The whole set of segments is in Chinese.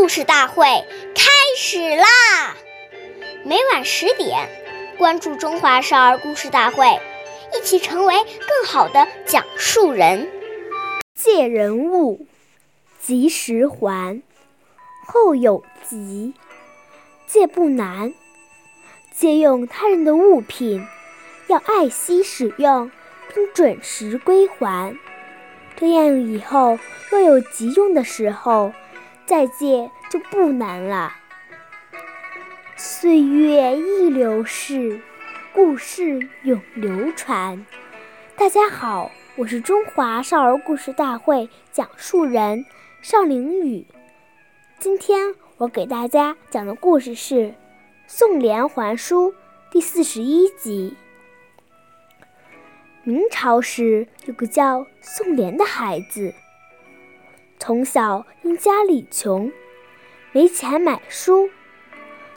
故事大会开始啦！每晚十点，关注《中华少儿故事大会》，一起成为更好的讲述人。借人物，及时还。后有急，借不难。借用他人的物品，要爱惜使用，并准时归还。这样以后若有急用的时候，再见就不难了。岁月易流逝，故事永流传。大家好，我是中华少儿故事大会讲述人邵凌宇。今天我给大家讲的故事是《宋濂还书》第四十一集。明朝时有个叫宋濂的孩子，从小因家里穷，没钱买书，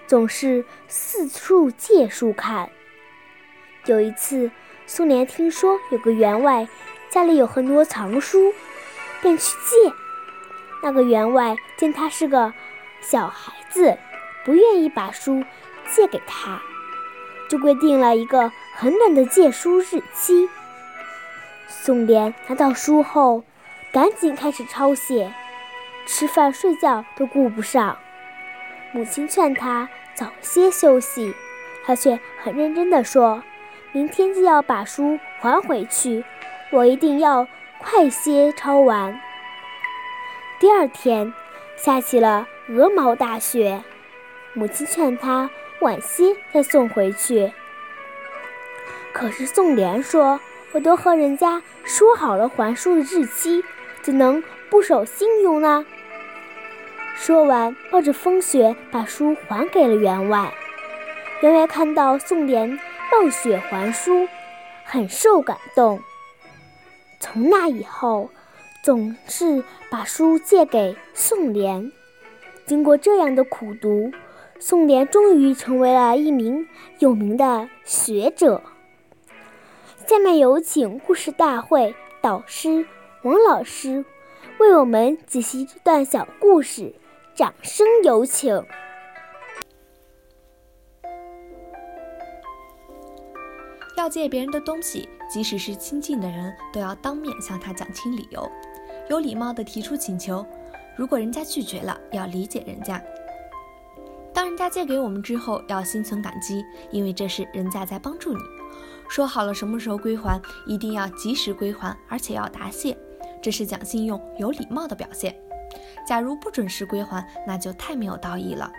总是四处借书看。有一次，宋濂听说有个员外家里有很多藏书，便去借。那个员外见他是个小孩子，不愿意把书借给他，就规定了一个很短的借书日期。宋濂拿到书后，赶紧开始抄写，吃饭睡觉都顾不上。母亲劝他早些休息，他却很认真地说：“明天就要把书还回去，我一定要快些抄完。”第二天，下起了鹅毛大雪。母亲劝他晚些再送回去。可是宋濂说：“我都和人家说好了还书的日期，怎能不守信用呢？”说完，冒着风雪把书还给了员外。员外看到宋濂冒雪还书，很受感动。从那以后，总是把书借给宋濂。经过这样的苦读，宋濂终于成为了一名有名的学者。下面有请故事大会导师王老师为我们解析这段小故事，掌声有请。要借别人的东西，即使是亲近的人，都要当面向他讲清理由。有礼貌的提出请求，如果人家拒绝了，要理解人家。当人家借给我们之后，要心存感激，因为这是人家在帮助你。说好了什么时候归还，一定要及时归还，而且要答谢，这是讲信用、有礼貌的表现。假如不准时归还，那就太没有道义了。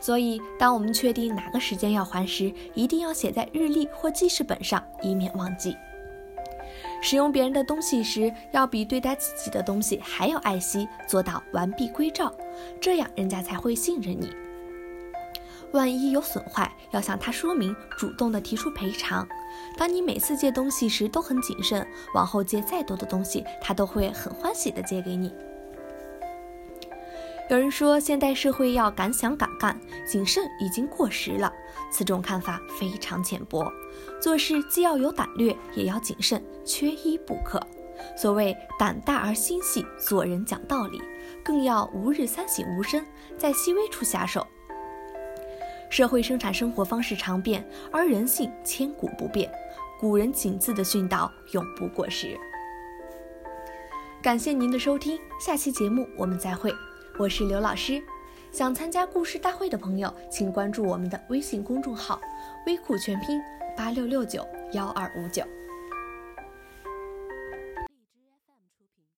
所以，当我们确定哪个时间要还时，一定要写在日历或记事本上，以免忘记。使用别人的东西时，要比对待自己的东西还要爱惜，做到完璧归赵，这样人家才会信任你。万一有损坏，要向他说明，主动的提出赔偿。当你每次借东西时都很谨慎，往后借再多的东西，他都会很欢喜的借给你。有人说，现代社会要敢想敢干，谨慎已经过时了。此种看法非常浅薄。做事既要有胆略，也要谨慎，缺一不可。所谓胆大而心细，做人讲道理，更要吾日三省吾身，在细微处下手。社会生产生活方式常变，而人性千古不变。古人谨字的训导永不过时。感谢您的收听，下期节目我们再会。我是刘老师，想参加故事大会的朋友，请关注我们的微信公众号“微库全拼八六六九幺二五九”。